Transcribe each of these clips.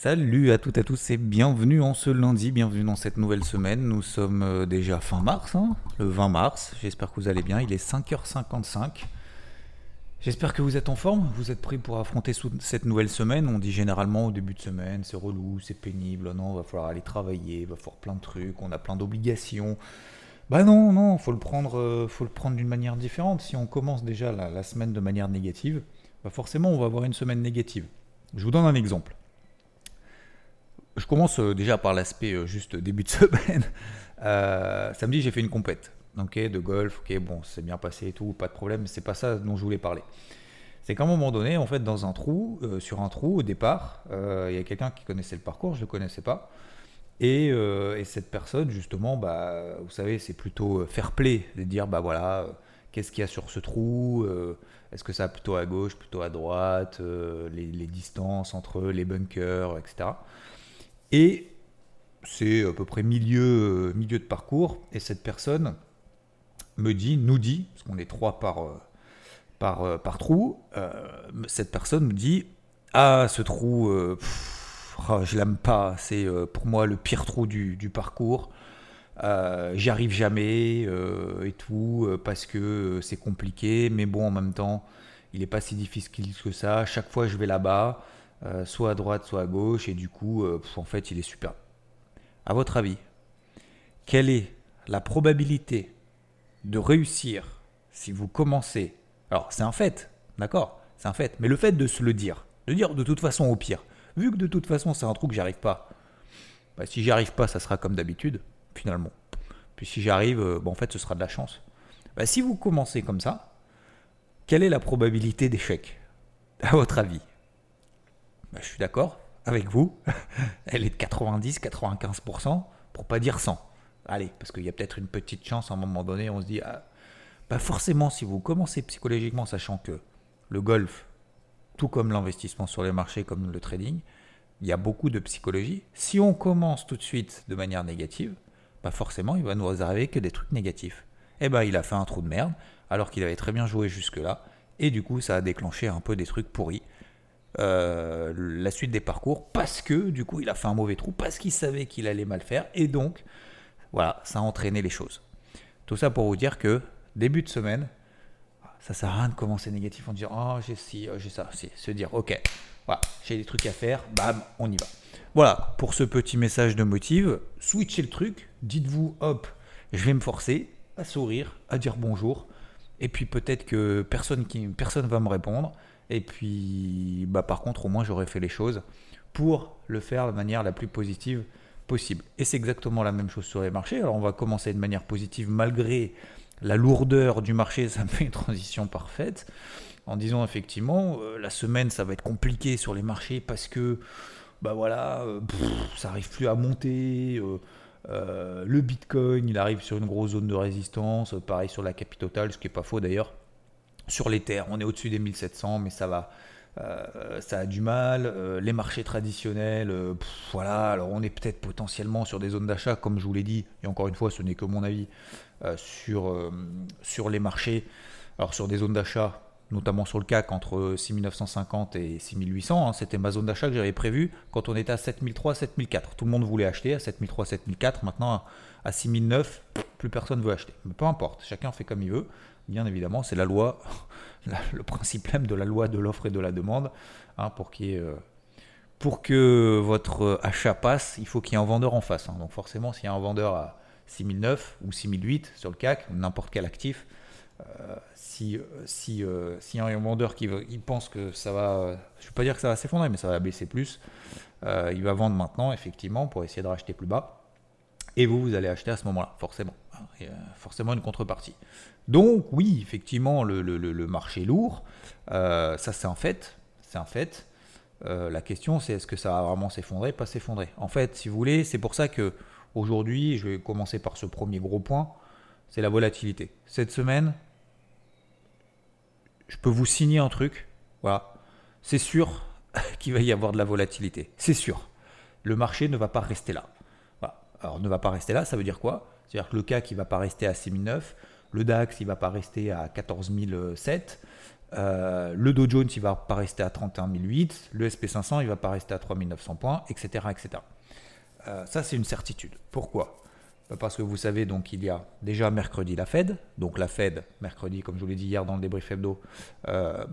Salut à toutes et à tous et bienvenue en ce lundi, bienvenue dans cette nouvelle semaine. Nous sommes euh, déjà fin mars, hein, le 20 mars. J'espère que vous allez bien. Il est 5h55. J'espère que vous êtes en forme, vous êtes prêts pour affronter cette nouvelle semaine. On dit généralement au début de semaine, c'est relou, c'est pénible, non, va falloir aller travailler, va falloir plein de trucs, on a plein d'obligations. Bah non, non, faut le prendre, euh, faut le prendre d'une manière différente. Si on commence déjà la, la semaine de manière négative, bah forcément on va avoir une semaine négative. Je vous donne un exemple. Je commence euh, déjà par l'aspect euh, juste début de semaine. Euh, samedi, j'ai fait une compète ok, de golf. Ok, bon, c'est bien passé et tout, pas de problème. C'est pas ça dont je voulais parler. C'est qu'à un moment donné, en fait, dans un trou, sur un trou, au départ, il y a quelqu'un qui connaissait le parcours, je le connaissais pas. Et, et cette personne, justement, bah, vous savez, c'est plutôt fair play, de dire, bah voilà, qu'est-ce qu'il y a sur ce trou Est-ce que ça va plutôt à gauche, plutôt à droite les, les, distances entre les bunkers, etc. Et c'est à peu près milieu, milieu de parcours, et cette personne me dit, nous dit, parce qu'on est trois par, par, par trou, euh, cette personne me dit, ah ce trou, euh, oh, je l'aime pas, c'est euh, pour moi le pire trou du, du parcours. J'y arrive jamais et tout parce que c'est compliqué, mais bon en même temps il n'est pas si difficile que ça. Chaque fois je vais là-bas, euh, soit à droite, soit à gauche, et du coup, euh, en fait, il est super. À votre avis, quelle est la probabilité de réussir si vous commencez? Alors, c'est un fait, d'accord? C'est un fait, mais le fait de se le dire, de dire de toute façon au pire, vu que de toute façon c'est un trou que j'arrive pas, bah, si j'y arrive pas, ça sera comme d'habitude, finalement. Puis si j'arrive, euh, en fait, ce sera de la chance. Bah, si vous commencez comme ça, quelle est la probabilité d'échec? À votre avis? Bah, je suis d'accord avec vous. Elle est de 90-95%, pour pas dire 100. Allez, parce qu'il y a peut-être une petite chance à un moment donné, on se dit, ah, forcément, si vous commencez psychologiquement, sachant que le golf, tout comme l'investissement sur les marchés, comme le trading, il y a beaucoup de psychologie. Si on commence tout de suite de manière négative, bah forcément, il va nous arriver que des trucs négatifs. Eh ben, il a fait un trou de merde, alors qu'il avait très bien joué jusque-là, et du coup, ça a déclenché un peu des trucs pourris. Euh, la suite des parcours parce que du coup il a fait un mauvais trou, parce qu'il savait qu'il allait mal faire et donc voilà, ça a entraîné les choses. Tout ça pour vous dire que début de semaine, ça sert à rien de commencer négatif en disant oh j'ai ci, oh, j'ai ça, c'est se dire ok, voilà, j'ai des trucs à faire, bam, on y va. Voilà, pour ce petit message de motive, switchez le truc, dites-vous hop, je vais me forcer à sourire, à dire bonjour, et puis peut-être que personne qui personne va me répondre. Et puis, bah, par contre, au moins, j'aurais fait les choses pour le faire de manière la plus positive possible. Et c'est exactement la même chose sur les marchés. Alors, on va commencer de manière positive malgré la lourdeur du marché. Ça me fait une transition parfaite en disant effectivement, euh, la semaine, ça va être compliqué sur les marchés parce que, bah voilà, euh, ça arrive plus à monter. Euh, le Bitcoin, il arrive sur une grosse zone de résistance. Pareil sur la capitale, ce qui n'est pas faux d'ailleurs sur les terres. On est au-dessus des 1700, mais ça va. Euh, ça a du mal. Euh, les marchés traditionnels, euh, voilà. Alors on est peut-être potentiellement sur des zones d'achat, comme je vous l'ai dit. Et encore une fois, ce n'est que mon avis sur les marchés. Alors sur des zones d'achat, notamment sur le CAC entre 6950 et 6800. Hein, c'était ma zone d'achat que j'avais prévue quand on était à 7003, 7004. Tout le monde voulait acheter à 7003, 7004. Maintenant à 6009, plus personne veut acheter. Mais peu importe, chacun fait comme il veut bien évidemment, c'est la loi, le principe même de la loi de l'offre et de la demande. Hein, pour, euh, pour que votre achat passe, il faut qu'il y ait un vendeur en face. Hein. Donc forcément, s'il y a un vendeur à 6009 ou 6008 sur le CAC, n'importe quel actif, euh, si, euh, si, y a un vendeur qui pense que ça va, je ne veux pas dire que ça va s'effondrer, mais ça va baisser plus, il va vendre maintenant, effectivement, pour essayer de racheter plus bas. Et vous, vous allez acheter à ce moment-là, forcément. A forcément une contrepartie. Donc oui, effectivement, le, marché lourd, euh, ça c'est un fait, c'est un fait. la question, c'est est-ce que ça va vraiment s'effondrer, pas s'effondrer? En fait, si vous voulez, c'est pour ça que aujourd'hui, je vais commencer par ce premier gros point, c'est la volatilité. Cette semaine, je peux vous signer un truc. Voilà, c'est sûr qu'il va y avoir de la volatilité. C'est sûr. Le marché ne va pas rester là. Alors, ne va pas rester là, ça veut dire quoi? C'est-à-dire que le CAC, il ne va pas rester à 6009. Le DAX, il ne va pas rester à 14007. Euh, le Dow Jones, il ne va pas rester à 31008. Le SP500, il ne va pas rester à 3900 points, etc. etc. Euh, ça, c'est une certitude. Pourquoi? Bah, Parce que vous savez, donc, il y a déjà mercredi la Fed. Donc, la Fed, mercredi, comme je vous l'ai dit hier dans le débrief hebdo, euh,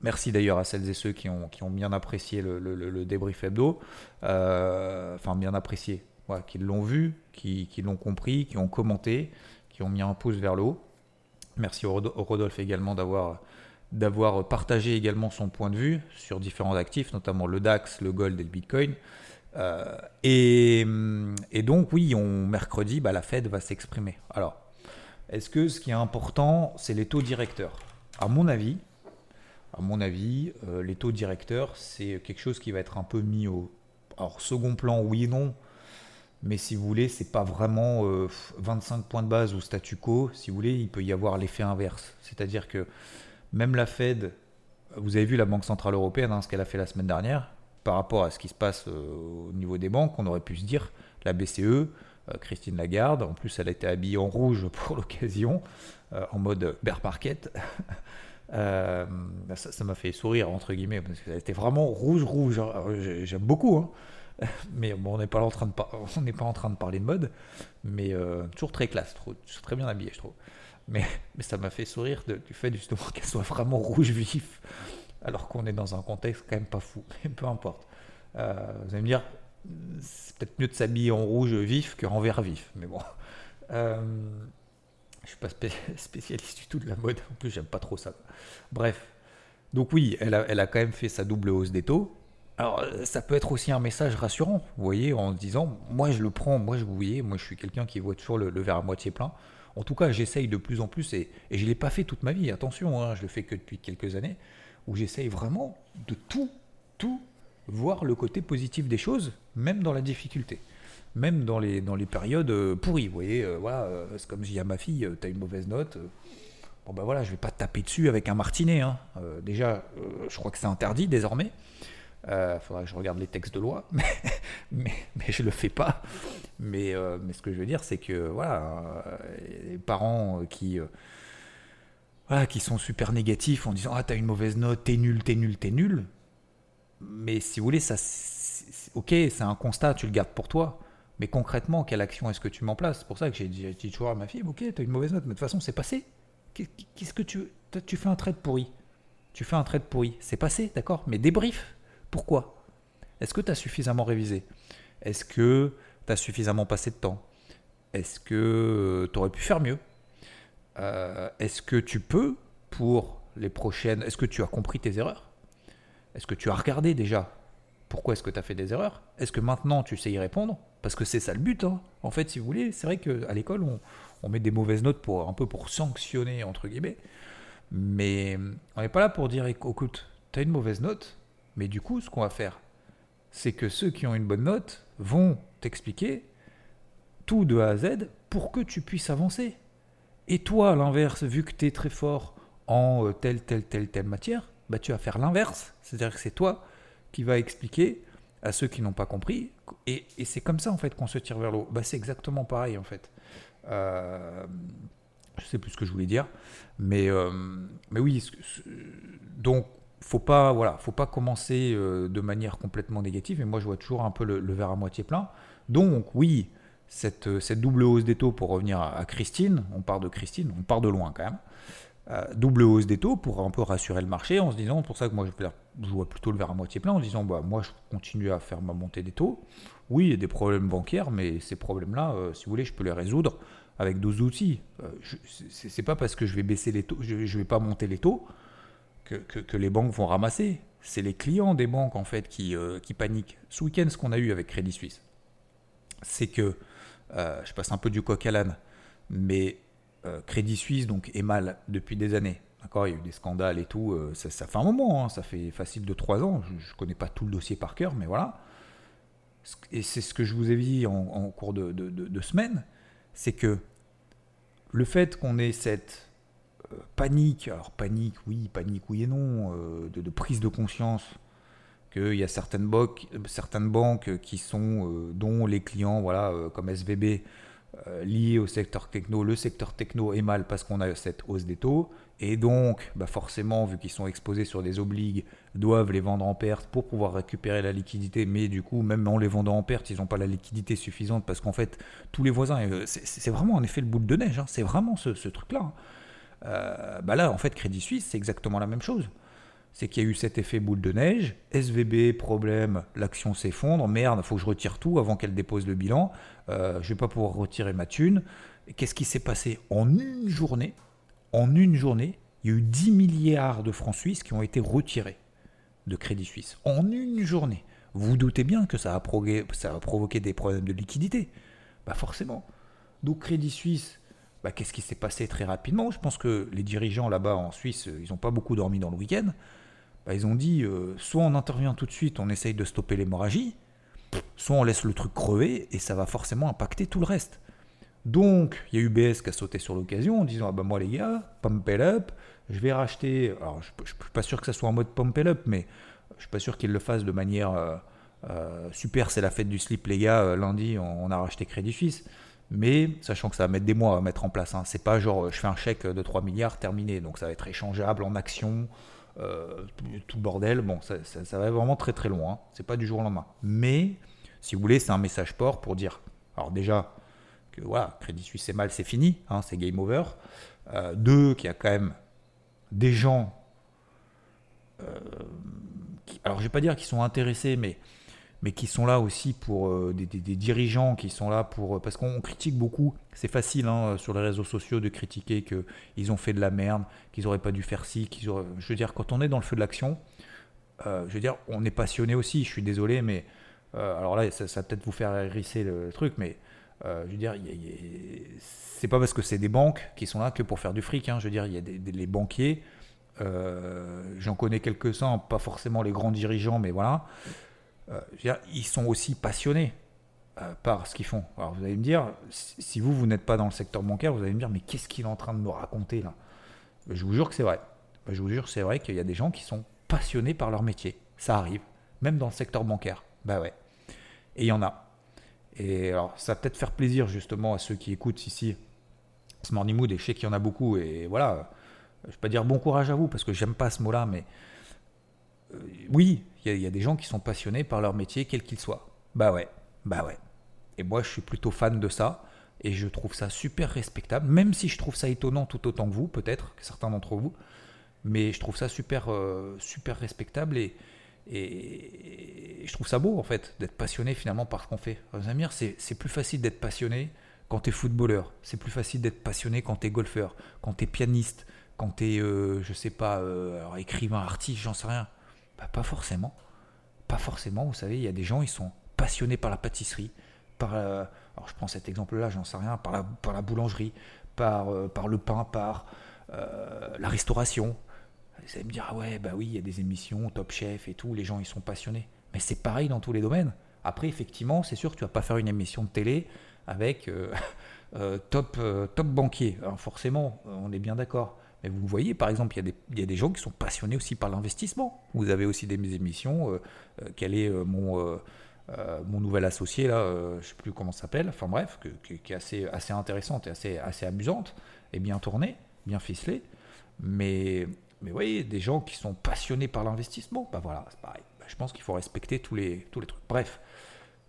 Merci d'ailleurs à celles et ceux qui ont, qui ont bien apprécié le, le, débrief hebdo. enfin, bien apprécié. Qui l'ont vu, qui, l'ont compris, qui ont commenté, qui ont mis un pouce vers le haut. Merci au Rodolphe également d'avoir d'avoir partagé également son point de vue sur différents actifs, notamment le DAX, le Gold et le Bitcoin. Euh, et, et, donc oui, on, mercredi, bah, la Fed va s'exprimer. Alors, est-ce que ce qui est important, c'est les taux directeurs? À mon avis, à mon avis, euh, les taux directeurs, c'est quelque chose qui va être un peu mis au alors, second plan, oui et non. Mais si vous voulez, c'est pas vraiment 25 euh, points de base ou statu quo. Si vous voulez, il peut y avoir l'effet inverse. C'est-à-dire que même la Fed, vous avez vu la Banque Centrale Européenne, hein, ce qu'elle a fait la semaine dernière, par rapport à ce qui se passe euh, au niveau des banques, on aurait pu se dire, la BCE, euh, Christine Lagarde, en plus elle a été habillée en rouge pour l'occasion, en mode bear market. ça m'a fait sourire, entre guillemets, parce qu'elle était vraiment rouge-rouge. J'aime beaucoup. Hein. mais bon, on n'est pas, en train de on pas en train de parler de mode, mais euh, toujours très classe, trop, très bien habillé, je trouve. Mais, mais ça m'a fait sourire du fait justement qu'elle soit vraiment rouge vif, alors qu'on est dans un contexte quand même pas fou, mais peu importe. Euh, vous allez me dire, c'est peut-être mieux de s'habiller en rouge vif qu'en vert vif, mais bon. Euh, je suis pas spécialiste du tout de la mode, en plus j'aime pas trop ça. Bref, donc oui, elle a, elle a quand même fait sa double hausse des taux, alors, euh, ça peut être aussi un message rassurant, vous voyez, en disant, moi je le prends, moi je vous voyez, moi je suis quelqu'un qui voit toujours le, verre à moitié plein. En tout cas, j'essaye de plus en plus, et, je ne l'ai pas fait toute ma vie, attention, hein, je le fais que depuis quelques années, où j'essaye vraiment de tout, tout voir le côté positif des choses, même dans la difficulté, même dans les, dans les périodes euh, pourries. Vous voyez, euh, voilà, c'est comme je dis à ma fille, tu as une mauvaise note. bon ben voilà, je vais pas taper dessus avec un martinet. Hein. déjà, je crois que c'est interdit désormais. Il euh, faudra que je regarde les textes de loi, mais, je le fais pas. Mais, euh, mais ce que je veux dire, c'est que voilà, euh, les parents qui, qui sont super négatifs en disant Ah, t'as une mauvaise note, t'es nul, t'es nul, t'es nul. Mais si vous voulez, ça, ok, c'est un constat, tu le gardes pour toi. Mais concrètement, quelle action est-ce que tu mets en place? C'est pour ça que j'ai dit, dit, toujours à ma fille Ok, t'as une mauvaise note, mais de toute façon, c'est passé. Qu'est-ce que tu. Tu fais un trait pourri? Tu fais un trait pourri. C'est passé, d'accord? Mais débrief pourquoi? Est-ce que tu as suffisamment révisé? Est-ce que tu as suffisamment passé de temps? Est-ce que tu aurais pu faire mieux? Euh, Est-ce que tu peux, pour les prochaines, est-ce que tu as compris tes erreurs? Est-ce que tu as regardé déjà? Pourquoi est-ce que tu as fait des erreurs? Est-ce que maintenant tu sais y répondre? Parce que c'est ça le but. Hein. En fait, si vous voulez, c'est vrai qu'à l'école, on, met des mauvaises notes pour un peu pour sanctionner, entre guillemets. Mais on n'est pas là pour dire écoute, tu as une mauvaise note, mais du coup, ce qu'on va faire, c'est que ceux qui ont une bonne note vont t'expliquer tout de A à Z pour que tu puisses avancer. Et toi, à l'inverse, vu que tu es très fort en euh, telle, telle, telle, telle matière, bah, tu vas faire l'inverse. C'est-à-dire que c'est toi qui vas expliquer à ceux qui n'ont pas compris. Et, c'est comme ça, en fait, qu'on se tire vers l'eau. Bah, c'est exactement pareil, en fait. Euh, je sais plus ce que je voulais dire. Mais, euh, mais oui, donc faut pas, voilà, faut pas commencer euh, de manière complètement négative. Et moi, je vois toujours un peu le, verre à moitié plein. Donc, oui, cette, euh, double hausse des taux, pour revenir à, Christine, on part de Christine, on part de loin quand même. Euh, double hausse des taux pour un peu rassurer le marché en se disant, pour ça que moi je, vois plutôt le verre à moitié plein, en se disant, bah, moi je continue à faire ma montée des taux. Oui, il y a des problèmes bancaires, mais ces problèmes-là, si vous voulez, je peux les résoudre avec d'autres outils. c'est pas parce que je vais baisser les taux, je, je vais pas monter les taux que, les banques vont ramasser. C'est les clients des banques en fait qui, euh, qui paniquent. Ce week-end, ce qu'on a eu avec Crédit Suisse, c'est que, euh, je passe un peu du coq à l'âne, mais euh, Crédit Suisse donc, est mal depuis des années. D'accord, il y a eu des scandales et tout. ça, fait un moment, hein, ça fait facile de 3 ans. Je ne connais pas tout le dossier par cœur, mais voilà. Et c'est ce que je vous ai dit en, cours de, de semaine, c'est que le fait qu'on ait cette panique, alors panique, oui, panique, oui et non, de, prise de conscience qu'il y a certaines, certaines banques qui sont, euh, dont les clients, voilà, euh, comme SVB, euh, liés au secteur techno, le secteur techno est mal parce qu'on a cette hausse des taux, et donc, bah forcément, vu qu'ils sont exposés sur des obligues, doivent les vendre en perte pour pouvoir récupérer la liquidité, mais du coup, même en les vendant en perte, ils n'ont pas la liquidité suffisante parce qu'en fait, tous les voisins, c'est vraiment en effet le boule de neige, hein, c'est vraiment ce, truc-là. Hein. Bah là, en fait, Crédit Suisse, c'est exactement la même chose c'est qu'il y a eu cet effet boule de neige. SVB, problème, l'action s'effondre. Merde, faut que je retire tout avant qu'elle dépose le bilan. Euh, je vais pas pouvoir retirer ma thune. Qu'est-ce qui s'est passé En une journée, en une journée, il y a eu 10 milliards de francs suisses qui ont été retirés de Crédit Suisse. En une journée. Vous, doutez bien que ça a, provoqué, des problèmes de liquidité. Bah forcément. Donc Crédit Suisse, bah, qu'est-ce qui s'est passé très rapidement? Je pense que les dirigeants là-bas en Suisse, ils n'ont pas beaucoup dormi dans le week-end. Bah, ils ont dit euh, soit on intervient tout de suite, on essaye de stopper l'hémorragie, soit on laisse le truc crever et ça va forcément impacter tout le reste. Donc, il y a UBS qui a sauté sur l'occasion en disant ah bah moi les gars, pump it up, je vais racheter. Alors, je ne suis pas sûr que ça soit en mode pump it up, mais je suis pas sûr qu'ils le fassent de manière euh, euh, super. C'est la fête du slip, les gars. lundi, on, a racheté Crédit Suisse. Mais sachant que ça va mettre des mois à mettre en place. Hein. C'est pas genre je fais un chèque de 3 milliards terminé. Donc ça va être échangeable en actions, euh, tout bordel. Bon, ça, va vraiment très très loin. Hein. C'est pas du jour au lendemain. Mais, si vous voulez, c'est un message fort pour dire, alors déjà, que voilà, Crédit Suisse c'est mal, c'est fini, hein, c'est game over. Euh, deux, qu'il y a quand même des gens, euh, alors je vais pas dire qu'ils sont intéressés, mais mais qui sont là aussi pour euh, des, dirigeants qui sont là pour euh, parce qu'on critique beaucoup c'est facile hein, sur les réseaux sociaux de critiquer qu'ils ont fait de la merde qu'ils n'auraient pas dû faire ci qu'ils auraient... je veux dire quand on est dans le feu de l'action euh, je veux dire on est passionné aussi je suis désolé mais alors là ça, va peut-être vous faire hérisser le, truc mais je veux dire c'est pas parce que c'est des banques qui sont là que pour faire du fric hein. je veux dire il y a des, les banquiers j'en connais quelques-uns pas forcément les grands dirigeants mais voilà euh, ils sont aussi passionnés euh, par ce qu'ils font. Alors vous allez me dire, si vous, vous n'êtes pas dans le secteur bancaire, vous allez me dire, mais qu'est-ce qu'il est en train de me raconter là? Je vous jure que c'est vrai. Je vous jure, c'est vrai qu'il y a des gens qui sont passionnés par leur métier. Ça arrive, même dans le secteur bancaire. Bah ouais. Et il y en a. Et alors, ça va peut-être faire plaisir justement à ceux qui écoutent ici ce Morning Mood, et je sais qu'il y en a beaucoup. Et voilà, je ne vais pas dire bon courage à vous, parce que j'aime pas ce mot-là, mais euh, oui, il y, a des gens qui sont passionnés par leur métier, quel qu'il soit. Bah ouais, bah ouais. Et moi, je suis plutôt fan de ça. Et je trouve ça super respectable, même si je trouve ça étonnant tout autant que vous, peut-être, que certains d'entre vous. Mais je trouve ça super, euh, super respectable et, je trouve ça beau, en fait, d'être passionné finalement par ce qu'on fait. Zamir, c'est plus facile d'être passionné quand tu es footballeur. C'est plus facile d'être passionné quand tu es golfeur, quand tu es pianiste, quand tu es, euh, je sais pas, écrivain, artiste, j'en sais rien. Bah, pas forcément. Pas forcément, vous savez, il y a des gens, ils sont passionnés par la pâtisserie, par, euh, alors je prends cet exemple-là, j'en sais rien, par la, par la boulangerie, par, euh, le pain, par euh, la restauration. Vous allez me dire, ah ouais, bah oui, il y a des émissions, Top Chef et tout, les gens, ils sont passionnés. Mais c'est pareil dans tous les domaines. Après, effectivement, c'est sûr que tu vas pas faire une émission de télé avec top, top banquier. Alors forcément, on est bien d'accord. Mais vous voyez, par exemple, il y, a des, il y a des gens qui sont passionnés aussi par l'investissement. Vous avez aussi des émissions. Euh, euh, quel est euh, mon, mon nouvel associé, là, je ne sais plus comment ça s'appelle, enfin bref, qui est assez, assez intéressante et assez, assez amusante, et bien tournée, bien ficelée. Mais, mais vous voyez, des gens qui sont passionnés par l'investissement, bah voilà, c'est pareil. Bah, je pense qu'il faut respecter tous les, tous les trucs. Bref,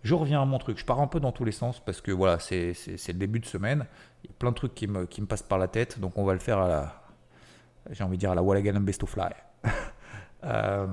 je reviens à mon truc. Je pars un peu dans tous les sens parce que voilà, c'est le début de semaine. Il y a plein de trucs qui me, qui me passent par la tête, donc on va le faire à la, j'ai envie de dire la Wallagan Best of Fly. Euh,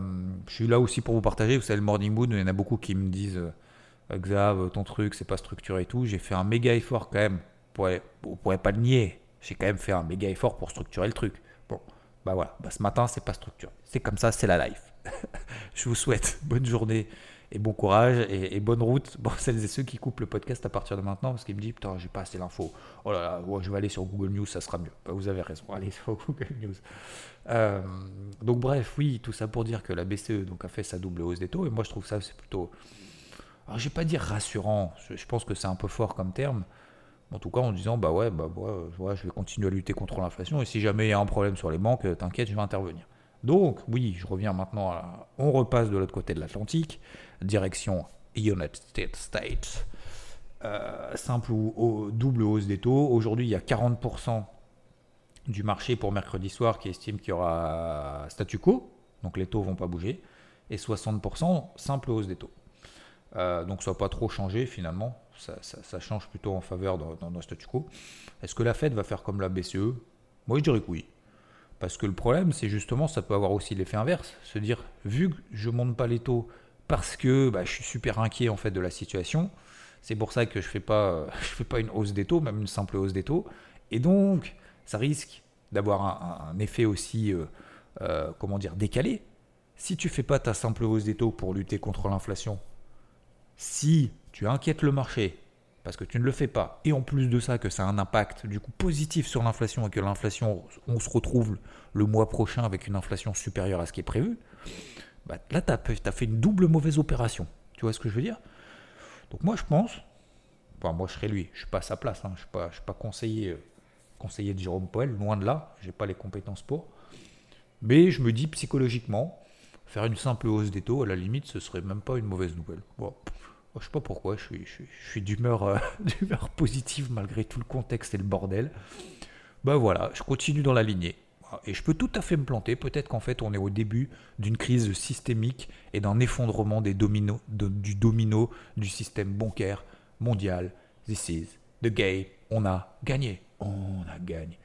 je suis là aussi pour vous partager. Vous savez, le Morning Mood, il y en a beaucoup qui me disent euh, Xav, ton truc, c'est pas structuré et tout. J'ai fait un méga effort quand même. Vous ne pourrez pas le nier. J'ai quand même fait un méga effort pour structurer le truc. Bon, bah voilà. Bah, ce matin, c'est pas structuré. C'est comme ça, c'est la life. je vous souhaite bonne journée et bon courage et, bonne route pour celles et ceux qui coupent le podcast à partir de maintenant parce qu'ils me disent putain j'ai pas assez l'info. Oh là là, je vais aller sur Google News, ça sera mieux. Bah, vous avez raison, allez sur Google News. Euh, donc bref, oui, tout ça pour dire que la BCE donc, a fait sa double hausse des taux et moi je trouve ça c'est plutôt... Alors je vais pas dire rassurant, je pense que c'est un peu fort comme terme. En tout cas, en disant, bah ouais, bah ouais, je vais continuer à lutter contre l'inflation, et si jamais il y a un problème sur les banques, t'inquiète, je vais intervenir. Donc, oui, je reviens maintenant à... On repasse de l'autre côté de l'Atlantique, direction United States. Euh, simple ou double hausse des taux. Aujourd'hui, il y a 40% du marché pour mercredi soir qui estime qu'il y aura statu quo, donc les taux vont pas bouger, et 60% simple hausse des taux. Euh, donc ça va pas trop changer finalement, ça, change plutôt en faveur dans, statu quo. Est-ce que la Fed va faire comme la BCE Moi je dirais que oui. Parce que le problème, c'est justement, ça peut avoir aussi l'effet inverse. Se dire, vu que je monte pas les taux parce que bah, je suis super inquiet en fait de la situation, c'est pour ça que je fais je fais pas une hausse des taux, même une simple hausse des taux. Et donc, ça risque d'avoir un, effet aussi, euh, euh, comment dire, décalé. Si tu fais pas ta simple hausse des taux pour lutter contre l'inflation, si tu inquiètes le marché parce que tu ne le fais pas, et en plus de ça, que ça a un impact du coup positif sur l'inflation et que l'inflation, on se retrouve le mois prochain avec une inflation supérieure à ce qui est prévu, bah, là, tu as, fait une double mauvaise opération. Tu vois ce que je veux dire? Donc moi, je pense, enfin, moi, je serais lui, je suis pas à sa place, hein, je ne suis, pas, conseiller, euh, conseiller de Jérôme Poel, loin de là, j'ai pas les compétences pour. Mais je me dis psychologiquement, faire une simple hausse des taux, à la limite, ce serait même pas une mauvaise nouvelle. Bon, je sais pas pourquoi, je suis, je euh, d'humeur positive malgré tout le contexte et le bordel. Ben voilà, je continue dans la lignée. Et je peux tout à fait me planter. Peut-être qu'en fait, on est au début d'une crise systémique et d'un effondrement des dominos, du domino du système bancaire mondial. This is the game. On a gagné. On a gagné.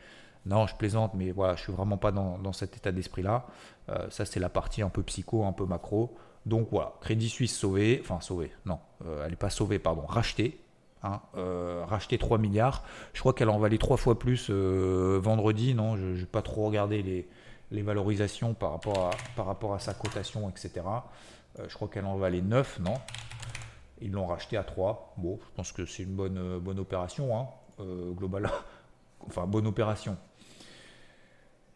Non, je plaisante, mais voilà, je suis vraiment pas dans, dans cet état d'esprit-là. Euh, ça, c'est la partie un peu psycho, un peu macro. Donc voilà, Crédit Suisse sauvé, enfin sauvé, non, euh, elle n'est pas sauvée, pardon, rachetée. Hein, euh, racheté 3 milliards. Je crois qu'elle en valait trois fois plus euh, vendredi. Non, je n'ai pas trop regardé les, les, valorisations par rapport, à, par rapport à sa cotation, etc. je crois qu'elle en valait 9, non? Ils l'ont racheté à 3. Bon, je pense que c'est une bonne, bonne opération, hein, globale. enfin, bonne opération.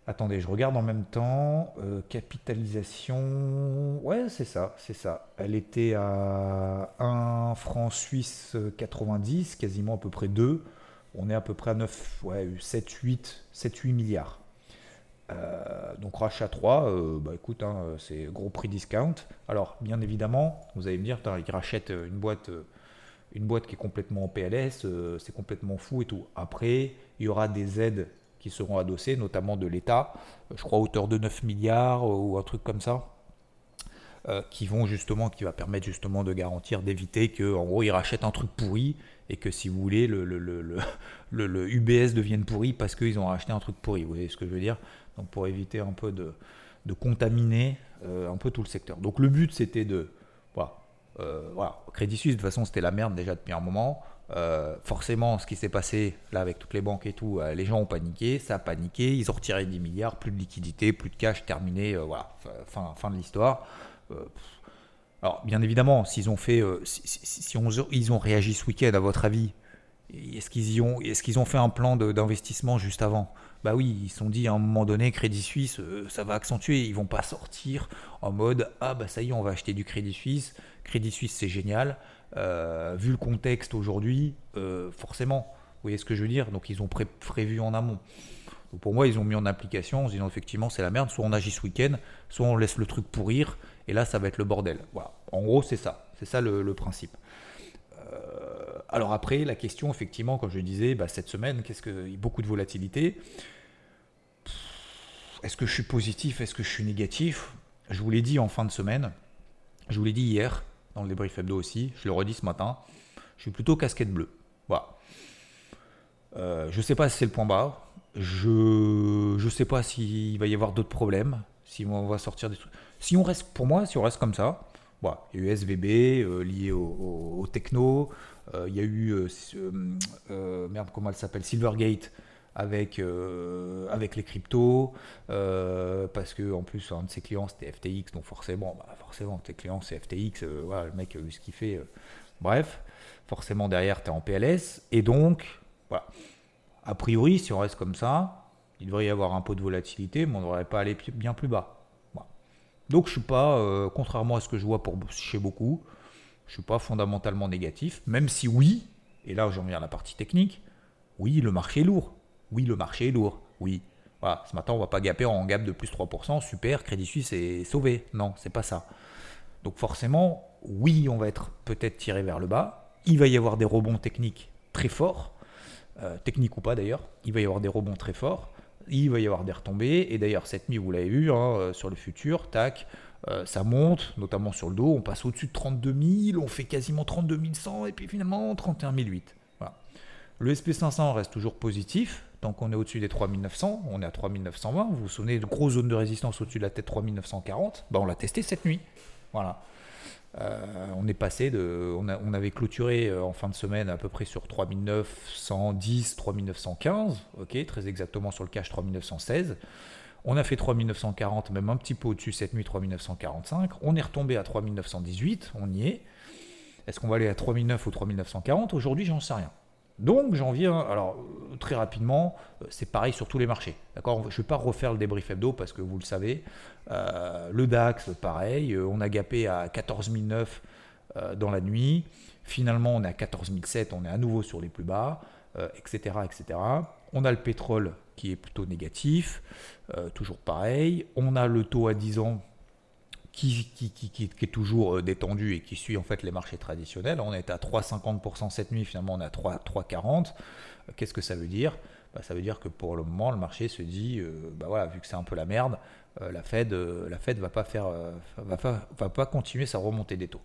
Attendez, je regarde en même temps. Euh, capitalisation. Ouais, c'est ça, c'est ça. Elle était à 1 franc suisse 90, quasiment à peu près 2. On est à peu près à 9, ouais, 7, 8, 7, 8 milliards. Euh, donc rachat 3, euh, bah écoute, hein, c'est gros prix discount. Alors, bien évidemment, vous allez me dire, il rachète une boîte, une boîte qui est complètement en PLS, c'est complètement fou et tout. Après, il y aura des aides seront adossés, notamment de l'État, je crois à hauteur de 9 milliards euh, ou un truc comme ça. Euh, qui vont justement, qui va permettre justement de garantir, d'éviter que, en gros, ils rachètent un truc pourri et que, si vous voulez, le, le, le, le UBS devienne pourri parce qu'ils ont racheté un truc pourri. Vous voyez ce que je veux dire? Donc, pour éviter un peu de, de contaminer euh, un peu tout le secteur. Donc, le but, c'était de. Voilà, voilà. Crédit Suisse, de toute façon, c'était la merde déjà depuis un moment. Euh, forcément, ce qui s'est passé là avec toutes les banques et tout, euh, les gens ont paniqué, ça a paniqué, ils ont retiré 10 milliards, plus de liquidité, plus de cash, terminé, euh, voilà, fin, fin de l'histoire. alors, bien évidemment, s'ils ont fait, si, ils ont réagi ce week-end, à votre avis, est-ce qu'ils ont, est-ce qu'ils ont fait un plan d'investissement juste avant? Bah oui, ils se sont dit à un moment donné, Crédit Suisse, ça va accentuer, ils vont pas sortir en mode ah bah ça y est, on va acheter du Crédit Suisse, Crédit Suisse c'est génial. Euh, vu le contexte aujourd'hui, euh, forcément, vous voyez ce que je veux dire? Donc ils ont prévu en amont. pour moi, ils ont mis en application en se disant effectivement c'est la merde, soit on agit ce week-end, soit on laisse le truc pourrir, et là ça va être le bordel. Voilà. En gros, c'est ça, c'est ça le, principe. Euh, alors après, la question, effectivement, comme je disais, bah, cette semaine, qu'est-ce que beaucoup de volatilité? Est-ce que je suis positif? Est-ce que je suis négatif? Je vous l'ai dit en fin de semaine. Je vous l'ai dit hier dans le débrief hebdo aussi, je le redis ce matin, je suis plutôt casquette bleue. Voilà. Euh, je ne sais pas si c'est le point bas, je ne sais pas s'il va y avoir d'autres problèmes, si on va sortir des trucs. Si on reste, pour moi, si on reste comme ça, voilà, il y a eu SVB euh, lié au, techno, euh, il y a eu, merde, comment elle s'appelle, Silvergate, avec, euh, avec les cryptos, euh, parce que en plus un de ses clients c'était FTX, donc forcément, bah, forcément tes clients c'est FTX, euh, le mec a vu ce qu'il fait, bref, forcément derrière tu es en PLS, et donc, voilà, a priori si on reste comme ça, il devrait y avoir un peu de volatilité, mais on ne devrait pas aller bien plus bas. Donc je suis pas, contrairement à ce que je vois pour, chez beaucoup, je suis pas fondamentalement négatif, même si oui, et là j'en viens à la partie technique, oui, le marché est lourd. Oui, le marché est lourd. Oui. Voilà, ce matin, on va pas gaper en gap de plus 3%. Super, Crédit Suisse est sauvé. Non, c'est pas ça. Donc forcément, oui, on va être peut-être tiré vers le bas. Il va y avoir des rebonds techniques très forts. Euh, techniques ou pas d'ailleurs. Il va y avoir des rebonds très forts. Il va y avoir des retombées. Et d'ailleurs, cette nuit, vous l'avez vu, hein, euh, sur le futur, tac, euh, ça monte, notamment sur le dos. On passe au-dessus de 32 000, on fait quasiment 32 100 et puis finalement 31 008. Voilà. Le SP500 reste toujours positif. Tant qu'on est au-dessus des 3900, on est à 3920. Vous vous souvenez de grosses zones de résistance au-dessus de la tête 3940 ben, On l'a testé cette nuit. Voilà. Euh, on est passé de. On, on, avait clôturé euh, en fin de semaine à peu près sur 3910, 3915, ok, très exactement sur le cash 3916. On a fait 3940, même un petit peu au-dessus cette nuit, 3945. On est retombé à 3918, on y est. Est-ce qu'on va aller à 3009 ou 3940 Aujourd'hui, j'en sais rien. Donc j'en viens, alors euh, très rapidement, euh, c'est pareil sur tous les marchés. D'accord? Je ne vais pas refaire le débrief hebdo parce que vous le savez. Euh, le DAX, pareil, on a gapé à 14 009 dans la nuit. Finalement, on est à 14 007, on est à nouveau sur les plus bas, etc., etc. On a le pétrole qui est plutôt négatif, toujours pareil. On a le taux à 10 ans qui, est toujours euh, détendu et qui suit en fait les marchés traditionnels. On est à 3,50% cette nuit, finalement on est à 3,40. Euh, qu'est-ce que ça veut dire? Bah, Ça veut dire que pour le moment le marché se dit, euh, bah voilà, vu que c'est un peu la merde, la Fed, la Fed va pas va, pas continuer sa remontée des taux.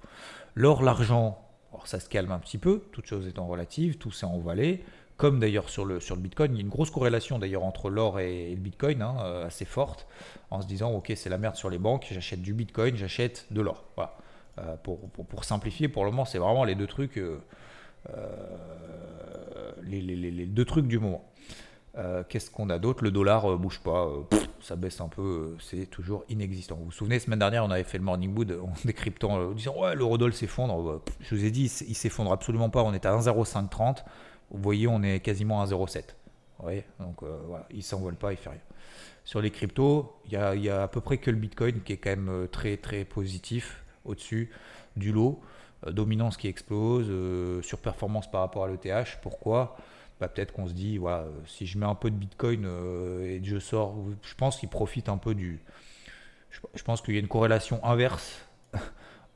L'or, l'argent, ça se calme un petit peu, toutes choses étant relatives, tout s'est envolé comme d'ailleurs sur le, sur le Bitcoin. Il y a une grosse corrélation d'ailleurs entre l'or et, le Bitcoin, hein, euh, assez forte, en se disant, ok, c'est la merde sur les banques, j'achète du Bitcoin, j'achète de l'or. Voilà. Euh, pour, pour, simplifier, pour le moment, c'est vraiment les deux trucs, euh, les, deux trucs du moment. Qu'est-ce qu'on a d'autre? Le dollar bouge pas, ça baisse un peu, c'est toujours inexistant. Vous vous souvenez, semaine dernière, on avait fait le morning wood en décryptant, en disant ouais, l'eurodoll s'effondre. Je vous ai dit, il s'effondre absolument pas. On est à 1,0530. Vous voyez, on est quasiment à 0,7. Oui, donc euh, voilà, il ne s'envole pas, il fait rien. Sur les cryptos, il y, a, à peu près que le Bitcoin qui est quand même euh, très très positif au-dessus du lot. Euh, dominance qui explose, surperformance par rapport à l'ETH. Pourquoi? Bah, Peut-être qu'on se dit, voilà, si je mets un peu de Bitcoin et je sors, je pense qu'il profite un peu du. Je, pense qu'il y a une corrélation inverse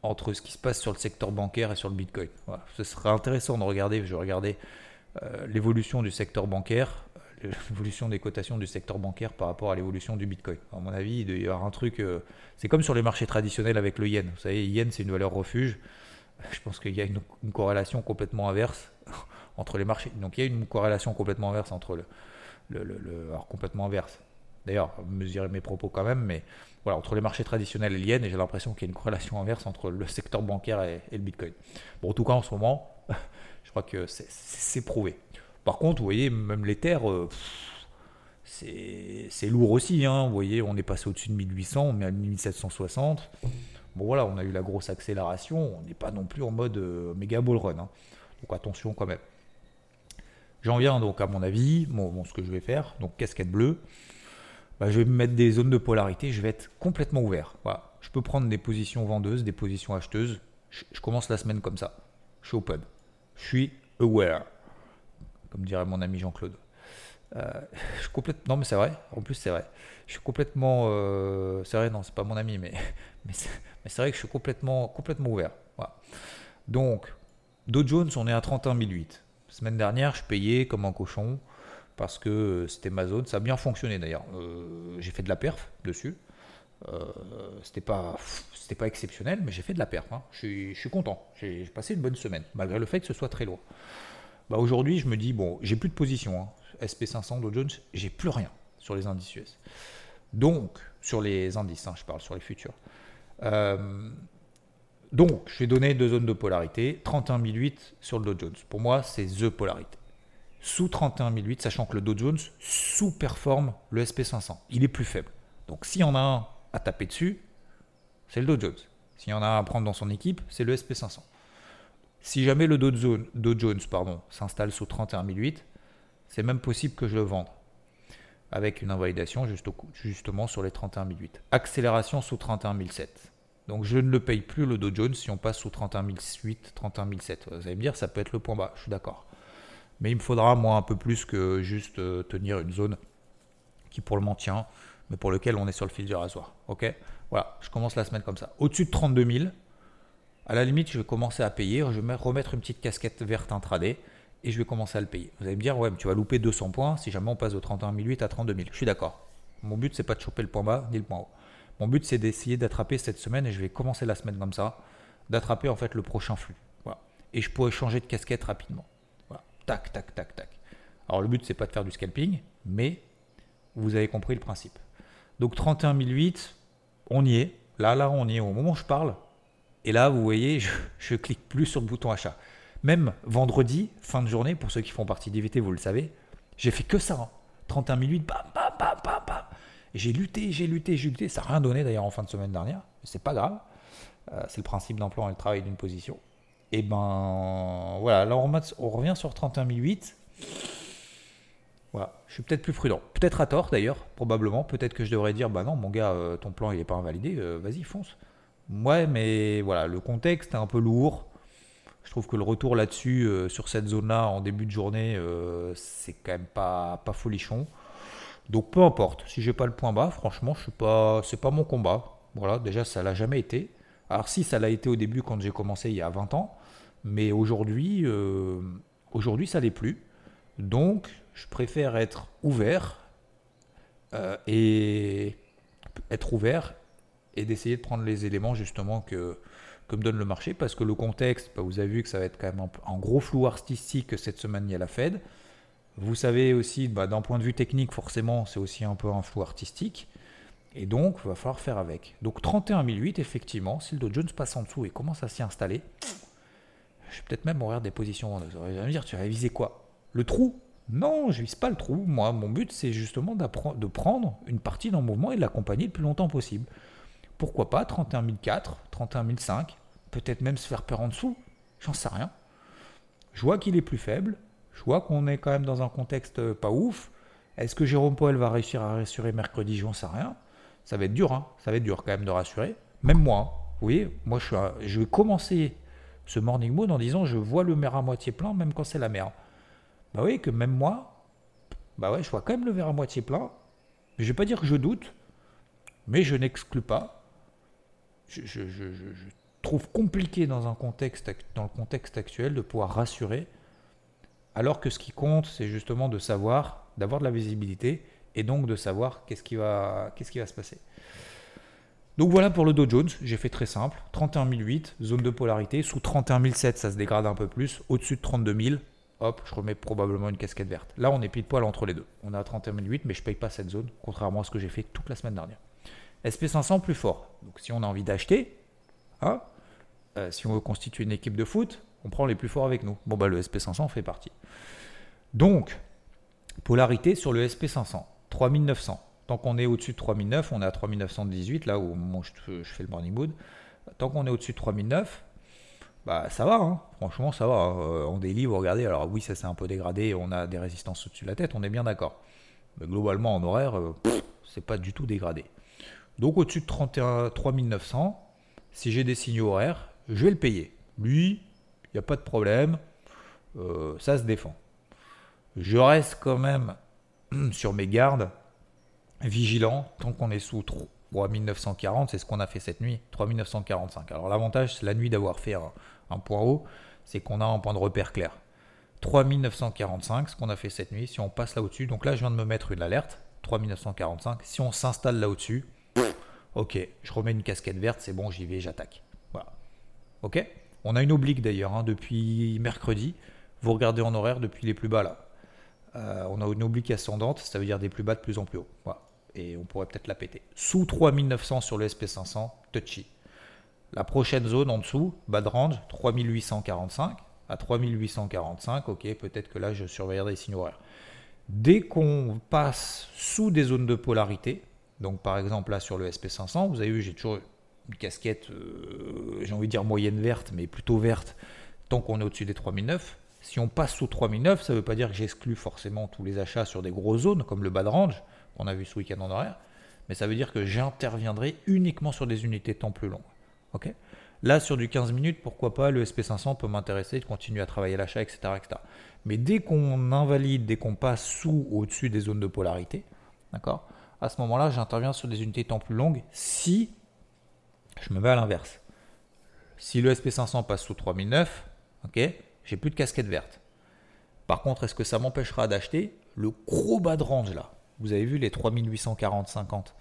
entre ce qui se passe sur le secteur bancaire et sur le Bitcoin. Ce serait intéressant de regarder, je regardais euh, l'évolution du secteur bancaire, euh, l'évolution des cotations du secteur bancaire par rapport à l'évolution du Bitcoin. À mon avis, il doit y avoir un truc. Euh, c'est comme sur les marchés traditionnels avec le yen. Vous savez, le yen, c'est une valeur refuge. Je pense qu'il y a une, corrélation complètement inverse entre les marchés. Donc il y a une corrélation complètement inverse entre le. le, alors complètement inverse. D'ailleurs, mesurez mes propos quand même, mais voilà, entre les marchés traditionnels et le yen, et j'ai l'impression qu'il y a une corrélation inverse entre le secteur bancaire et, et le Bitcoin. Bon, en tout cas, en ce moment, crois que c'est prouvé. Par contre, vous voyez, même les terres, euh, c'est lourd aussi. Hein. Vous voyez, on est passé au-dessus de 1800, on est à 1760. Bon voilà, on a eu la grosse accélération. On n'est pas non plus en mode euh, méga bull run. Hein. Donc attention quand même. J'en viens donc à mon avis, bon, ce que je vais faire, donc casquette bleue, bah, je vais me mettre des zones de polarité, je vais être complètement ouvert. Je peux prendre des positions vendeuses, des positions acheteuses. Je, je commence la semaine comme ça. Je suis open je suis aware, comme dirait mon ami Jean-Claude. Euh, je suis non mais c'est vrai, en plus c'est vrai. Je suis complètement, euh, c'est vrai, non c'est pas mon ami, mais, mais c'est vrai que je suis complètement, complètement ouvert. Donc, Dow Jones, on est à 31 008. Semaine dernière, je payais comme un cochon parce que c'était ma zone. Ça a bien fonctionné d'ailleurs. Euh, j'ai fait de la perf dessus. Euh, c'était pas c'était pas exceptionnel, mais j'ai fait de la perte. Hein. Je, suis, je, suis, content. J'ai passé une bonne semaine, malgré le fait que ce soit très lourd. Bah aujourd'hui, je me dis bon, j'ai plus de position. Hein. SP500, Dow Jones, j'ai plus rien sur les indices US. Donc, sur les indices, hein, je parle sur les futurs. Euh, donc, je vais donner deux zones de polarité. 31 008 sur le Dow Jones. Pour moi, c'est the polarité. sous 31008, sachant que le Dow Jones sous-performe le SP500. Il est plus faible. Donc s'il y en a un à taper dessus, c'est le Dow Jones. S'il y en a un à prendre dans son équipe, c'est le SP500. Si jamais le Dow Jones, s'installe sous 31008, c'est même possible que je le vende avec une invalidation juste justement sur les 31008. Accélération sous 31007. Donc je ne le paye plus le Dow Jones si on passe sous 31008, 31007. Vous allez me dire, ça peut être le point bas, je suis d'accord. Mais il me faudra moi un peu plus que juste euh, tenir une zone qui pour le moment tient, mais pour lequel on est sur le fil du rasoir. Ok? Voilà, je commence la semaine comme ça. Au-dessus de 32 000, à la limite, je vais commencer à payer. Je vais remettre une petite casquette verte intraday et je vais commencer à le payer. Vous allez me dire, ouais, mais tu vas louper 200 points si jamais on passe de 31 008 à 32 000. Je suis d'accord. Mon but, c'est pas de choper le point bas ni le point haut. Mon but, c'est d'essayer d'attraper cette semaine et je vais commencer la semaine comme ça, d'attraper en fait le prochain flux. Voilà. Et je pourrais changer de casquette rapidement. Voilà. Tac, tac, tac, tac. Alors le but, c'est pas de faire du scalping, mais vous avez compris le principe. Donc 31 008, on y est. Là, là, on y est au moment où je parle. Et là, vous voyez, je, clique plus sur le bouton achat. Même vendredi, fin de journée, pour ceux qui font partie d'IVT, vous le savez, j'ai fait que ça. 31 008, bam, bam, bam, bam, bam. J'ai lutté, j'ai lutté, j'ai lutté. Ça n'a rien donné d'ailleurs en fin de semaine dernière. C'est pas grave. Euh, c'est le principe d'emploi et le travail d'une position. Et ben voilà, là on, on revient sur 31 008. Voilà, je suis peut-être plus prudent. Peut-être à tort d'ailleurs, probablement. Peut-être que je devrais dire bah non, mon gars, euh, ton plan il n'est pas invalidé, euh, vas-y, fonce. Ouais, mais voilà, le contexte est un peu lourd. Je trouve que le retour là-dessus, euh, sur cette zone-là, en début de journée, c'est quand même pas, pas folichon. Donc peu importe, si j'ai pas le point bas, franchement, je suis pas, c'est pas mon combat. Voilà, déjà ça l'a jamais été. Alors si ça l'a été au début quand j'ai commencé il y a 20 ans, mais aujourd'hui, aujourd'hui ça l'est plus. Donc je préfère être ouvert et être ouvert et d'essayer de prendre les éléments justement que comme donne le marché, parce que le contexte, bah, vous avez vu que ça va être quand même un, gros flou artistique cette semaine, il y a la Fed. Vous savez aussi, bah, d'un point de vue technique, forcément, c'est aussi un peu un flou artistique. Et donc, il va falloir faire avec. Donc 31 008, effectivement, si le Dow Jones passe en dessous et commence à s'y installer, je vais peut-être même ouvrir des positions Vous allez me dire, tu vas viser quoi? Le trou? Non, je vise pas le trou. Moi, mon but, c'est justement de prendre une partie le mouvement et de l'accompagner le plus longtemps possible pourquoi pas 31 004, 31 005, peut-être même se faire peur en dessous, j'en sais rien. Je vois qu'il est plus faible, je vois qu'on est quand même dans un contexte euh, pas ouf. Est-ce que Jérôme Poel va réussir à rassurer mercredi? J'en sais rien. Ça va être dur, hein. ça va être dur quand même de rassurer. Même moi, hein. vous voyez, moi je, suis vais commencer ce morning mode en disant je vois le verre à moitié plein même quand c'est la mer. Bah oui, que même moi, bah ouais, je vois quand même le verre à moitié plein. Mais je vais pas dire que je doute, mais je n'exclus pas. Je, trouve compliqué dans, un contexte, dans le contexte actuel de pouvoir rassurer, alors que ce qui compte, c'est justement de savoir, d'avoir de la visibilité, et donc de savoir qu'est-ce qui va, qu'est-ce qui va se passer. Donc voilà pour le Dow Jones, j'ai fait très simple, 31 008, zone de polarité, sous 31 007 ça se dégrade un peu plus, au-dessus de 32 000, hop, je remets probablement une casquette verte. Là on est pile poil entre les deux, on est à 31 008 mais je ne paye pas cette zone, contrairement à ce que j'ai fait toute la semaine dernière. SP500 plus fort. Donc si on a envie d'acheter, hein, euh, si on veut constituer une équipe de foot, on prend les plus forts avec nous. Bon, bah le SP500 fait partie. Donc, polarité sur le SP500, 3900. Tant qu'on est au-dessus de 3009, on est à 3918, là où je, fais le morning mood. Tant qu'on est au-dessus de 3009, bah ça va, hein. franchement ça va. Hein. Euh, on daily, vous regardez, alors oui, ça s'est un peu dégradé, on a des résistances au-dessus de la tête, on est bien d'accord. Mais globalement, en horaire, euh, c'est pas du tout dégradé. Donc au-dessus de 31, 3900, si j'ai des signaux horaires, je vais le payer. Lui, il n'y a pas de problème, euh, ça se défend. Je reste quand même sur mes gardes, vigilant, tant qu'on est sous 3940, c'est ce qu'on a fait cette nuit, 3945. Alors l'avantage, c'est la nuit d'avoir fait un, point haut, c'est qu'on a un point de repère clair. 3945, ce qu'on a fait cette nuit, si on passe là au-dessus, donc là je viens de me mettre une alerte, 3945, si on s'installe là au-dessus, Ok, je remets une casquette verte, c'est bon, j'y vais, j'attaque. Voilà. Ok? On a une oblique d'ailleurs hein, depuis mercredi. Vous regardez en horaire depuis les plus bas là. Euh, on a une oblique ascendante, ça veut dire des plus bas de plus en plus haut. Voilà. Et on pourrait peut-être la péter. Sous 3900 sur le SP500, touchy. La prochaine zone en dessous, bas de range, 3845. à 3845, ok, peut-être que là je surveillerai les signaux horaires. Dès qu'on passe sous des zones de polarité, donc par exemple là sur le SP500, vous avez vu, j'ai toujours une casquette, euh, j'ai envie de dire moyenne verte, mais plutôt verte, tant qu'on est au-dessus des 3009. Si on passe sous 3009, ça ne veut pas dire que j'exclus forcément tous les achats sur des grosses zones, comme le bas range, qu'on a vu ce week-end en horaire, mais ça veut dire que j'interviendrai uniquement sur des unités de temps plus longues. Là, sur du 15 minutes, pourquoi pas, le SP500 peut m'intéresser de continuer à travailler l'achat, etc.. Mais dès qu'on invalide, dès qu'on passe sous ou au-dessus des zones de polarité, d'accord À ce moment-là, j'interviens sur des unités temps plus longues si je me mets à l'inverse. Si le SP500 passe sous 3009, ok, j'ai plus de casquette verte. Par contre, est-ce que ça m'empêchera d'acheter le gros bas de range là? Vous avez vu les 3840-50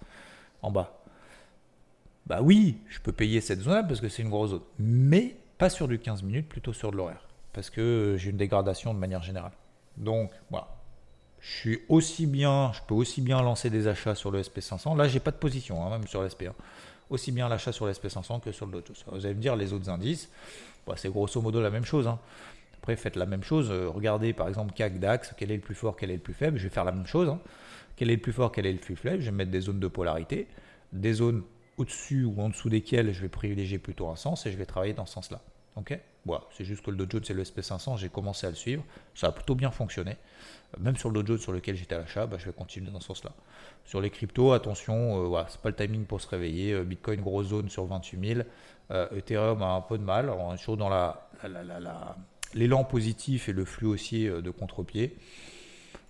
en bas? Bah oui, je peux payer cette zone parce que c'est une grosse zone. Mais pas sur du 15 minutes, plutôt sur de l'horaire. Parce que j'ai une dégradation de manière générale. Donc voilà. Je suis aussi bien, je peux aussi bien lancer des achats sur le SP500. Là, j'ai pas de position, hein, même sur l'SP1. Aussi bien l'achat sur l'SP500 que sur le Dow Vous allez me dire, les autres indices, bah, c'est grosso modo la même chose. Hein. Après, faites la même chose. Euh, regardez par exemple CAC DAX, quel est le plus fort, quel est le plus faible? Je vais faire la même chose. Hein. Quel est le plus fort, quel est le plus faible? Je vais mettre des zones de polarité. Des zones au-dessus ou en dessous desquels je vais privilégier plutôt un sens et je vais travailler dans ce sens-là. C'est juste que le Dow Jones et le SP500, j'ai commencé à le suivre. Ça a plutôt bien fonctionné. Même sur le Dow Jones sur lequel j'étais à l'achat, bah, je vais continuer dans ce sens-là. Sur les cryptos, attention, euh, voilà, c'est pas le timing pour se réveiller. Euh, Bitcoin, grosse zone sur 28 000. Euh, Ethereum a un peu de mal. On est toujours dans la, l'élan positif et le flux haussier de contre-pied.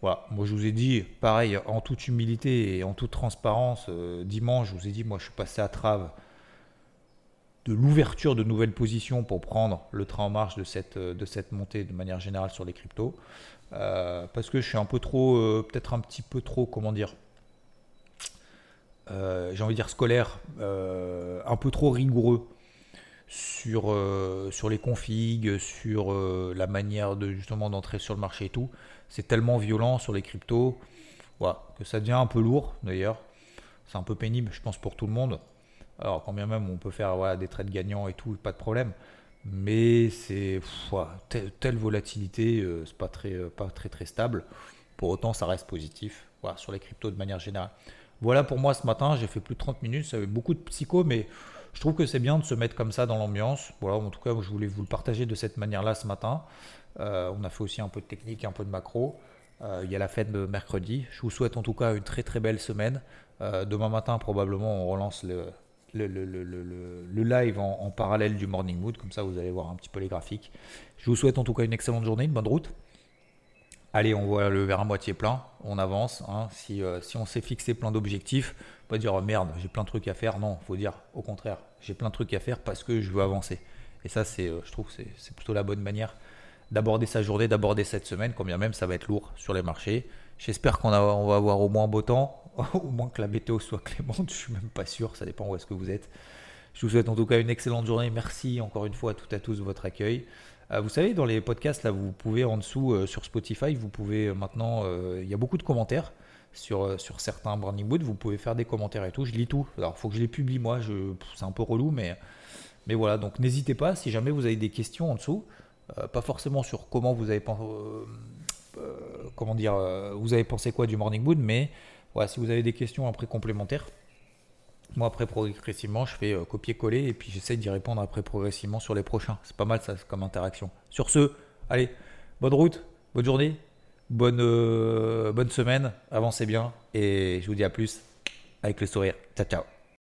Voilà, moi je vous ai dit, pareil, en toute humilité et en toute transparence, euh, dimanche, je vous ai dit, moi je suis passé à trave de l'ouverture de nouvelles positions pour prendre le train en marche de cette, euh, de cette montée de manière générale sur les cryptos. Euh, parce que je suis un peu trop, peut-être un petit peu trop, comment dire, j'ai envie de dire scolaire, un peu trop rigoureux sur, sur les configs, sur la manière de justement d'entrer sur le marché et tout c'est tellement violent sur les cryptos que ça devient un peu lourd d'ailleurs. C'est un peu pénible, je pense, pour tout le monde. Alors, quand bien même on peut faire des trades gagnants et tout, pas de problème. Mais c'est telle, volatilité, euh, c'est pas très, euh, pas très très stable. Pour autant, ça reste positif sur les cryptos de manière générale. Voilà pour moi ce matin, j'ai fait plus de 30 minutes, ça avait beaucoup de psycho, mais je trouve que c'est bien de se mettre comme ça dans l'ambiance. Voilà, en tout cas, je voulais vous le partager de cette manière-là ce matin. Euh, on a fait aussi un peu de technique, un peu de macro. Euh, il y a la fête de mercredi. Je vous souhaite en tout cas une très très belle semaine. Euh, demain matin, probablement, on relance le, le, live en, parallèle du Morning Mood. Comme ça, vous allez voir un petit peu les graphiques. Je vous souhaite en tout cas une excellente journée, une bonne route. Allez, on voit le verre à moitié plein, on avance. Hein. Si, si, on s'est fixé plein d'objectifs, pas dire oh, merde, j'ai plein de trucs à faire. Non, faut dire au contraire, j'ai plein de trucs à faire parce que je veux avancer. Et ça, c'est, je trouve, c'est plutôt la bonne manière d'aborder sa journée, d'aborder cette semaine, combien même ça va être lourd sur les marchés. J'espère qu'on on va avoir au moins beau temps, au moins que la météo soit clémente, je suis même pas sûr, ça dépend où est-ce que vous êtes. Je vous souhaite en tout cas une excellente journée. Merci encore une fois à toutes et à tous de votre accueil. Euh, vous savez, dans les podcasts, là, vous pouvez en dessous euh, sur Spotify, vous pouvez euh, maintenant, il y a beaucoup de commentaires sur, sur certains Branding Wood, vous pouvez faire des commentaires et tout. Je lis tout. Alors, il faut que je les publie moi, c'est un peu relou, mais, mais voilà. Donc, n'hésitez pas si jamais vous avez des questions en dessous. Euh, pas forcément sur comment vous avez pensé, euh, euh, vous avez pensé quoi du Morning Mood, mais voilà, si vous avez des questions après complémentaires, moi après progressivement, je fais copier-coller et puis j'essaie d'y répondre après progressivement sur les prochains. C'est pas mal ça comme interaction. Sur ce, allez, bonne route, bonne journée, bonne, bonne semaine, avancez bien et je vous dis à plus avec le sourire. Ciao ciao.